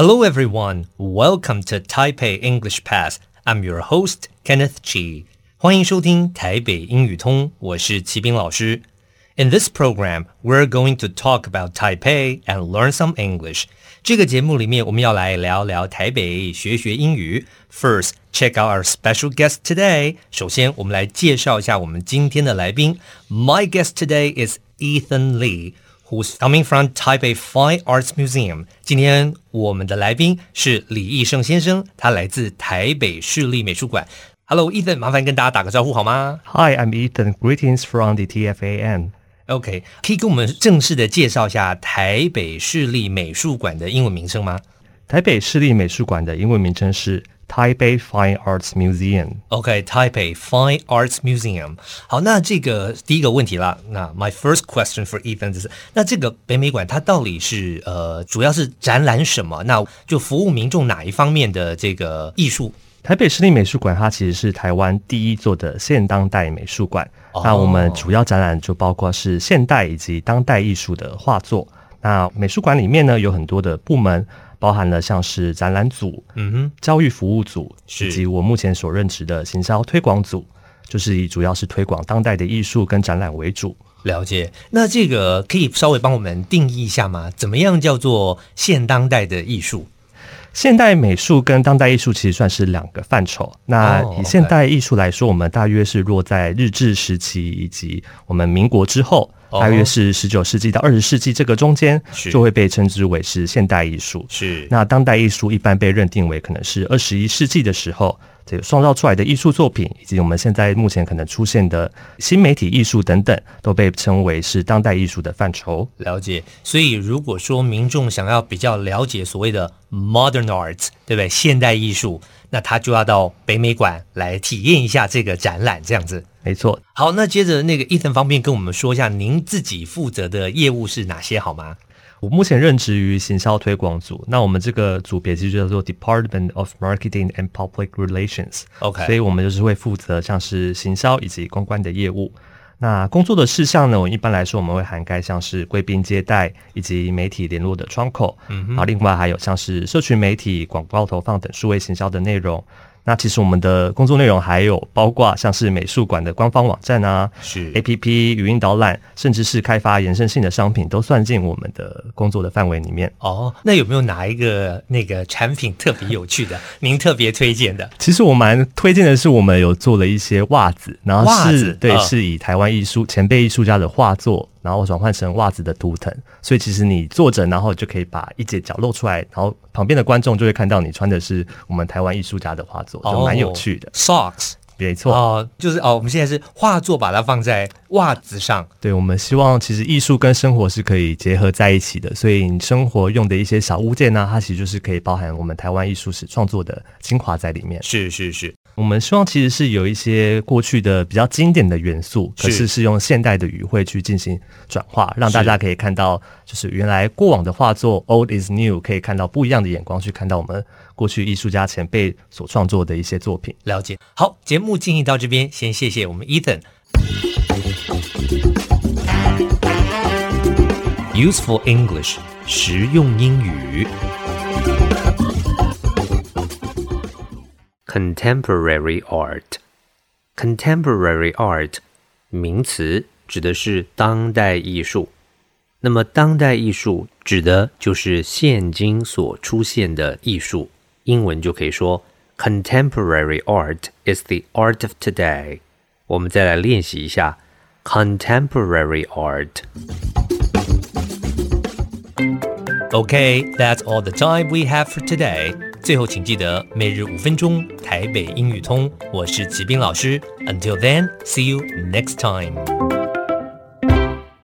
Hello, everyone. Welcome to Taipei English Pass. I'm your host, Kenneth Chi. 欢迎收听台北英语通，我是齐斌老师。In this program, we're going to talk about Taipei and learn some English. 这个节目里面，我们要来聊聊台北，学学英语。First, check out our special guest today. 首先，我们来介绍一下我们今天的来宾。My guest today is Ethan Lee, who's coming from Taipei Fine Arts Museum. 今天我们的来宾是李义胜先生，他来自台北市立美术馆。Hello, Ethan，麻烦跟大家打个招呼好吗？Hi, I'm Ethan. Greetings from the TFAN. OK，可以跟我们正式的介绍一下台北市立美术馆的英文名称吗？台北市立美术馆的英文名称是 Taipei Fine Arts Museum。OK，Taipei Fine Arts Museum。好，那这个第一个问题啦，那 My first question for Ethan 就是，那这个北美馆它到底是呃，主要是展览什么？那就服务民众哪一方面的这个艺术？台北市立美术馆它其实是台湾第一座的现当代美术馆。Oh. 那我们主要展览就包括是现代以及当代艺术的画作。那美术馆里面呢，有很多的部门，包含了像是展览组、嗯哼，教育服务组，以及我目前所任职的行销推广组，就是以主要是推广当代的艺术跟展览为主。了解。那这个可以稍微帮我们定义一下吗？怎么样叫做现当代的艺术？现代美术跟当代艺术其实算是两个范畴。那以现代艺术来说，我们大约是落在日治时期以及我们民国之后，大约是十九世纪到二十世纪这个中间，就会被称之为是现代艺术。是。那当代艺术一般被认定为可能是二十一世纪的时候。这个创造出来的艺术作品，以及我们现在目前可能出现的新媒体艺术等等，都被称为是当代艺术的范畴。了解。所以，如果说民众想要比较了解所谓的 modern arts，对不对？现代艺术，那他就要到北美馆来体验一下这个展览，这样子。没错。好，那接着那个 Ethan 方便跟我们说一下，您自己负责的业务是哪些，好吗？我目前任职于行销推广组，那我们这个组别其实就叫做 Department of Marketing and Public Relations。OK，所以我们就是会负责像是行销以及公关的业务。那工作的事项呢，我一般来说我们会涵盖像是贵宾接待以及媒体联络的窗口，嗯，然后另外还有像是社群媒体、广告投放等数位行销的内容。那其实我们的工作内容还有包括像是美术馆的官方网站啊，是 APP 语音导览，甚至是开发延伸性的商品，都算进我们的工作的范围里面。哦，那有没有哪一个那个产品特别有趣的，您特别推荐的？其实我蛮推荐的是，我们有做了一些袜子，然后是袜子对，哦、是以台湾艺术前辈艺术家的画作。然后转换成袜子的图腾，所以其实你坐着，然后就可以把一截脚露出来，然后旁边的观众就会看到你穿的是我们台湾艺术家的画作，就蛮有趣的。Oh, socks，没错，哦，就是哦，我们现在是画作，把它放在袜子上。对，我们希望其实艺术跟生活是可以结合在一起的，所以你生活用的一些小物件呢，它其实就是可以包含我们台湾艺术史创作的精华在里面。是是是。我们希望其实是有一些过去的比较经典的元素，可是是用现代的语汇去进行转化，让大家可以看到，就是原来过往的画作 old is new，可以看到不一样的眼光去看到我们过去艺术家前辈所创作的一些作品。了解。好，节目进行到这边，先谢谢我们 Ethan。Useful English，实用英语。Contemporary art，contemporary art 名词指的是当代艺术。那么当代艺术指的就是现今所出现的艺术。英文就可以说 Contemporary art is the art of today。我们再来练习一下 Contemporary art。Okay, that's all the time we have for today. 最后，请记得每日五分钟台北英语通，我是齐斌老师。Until then, see you next time.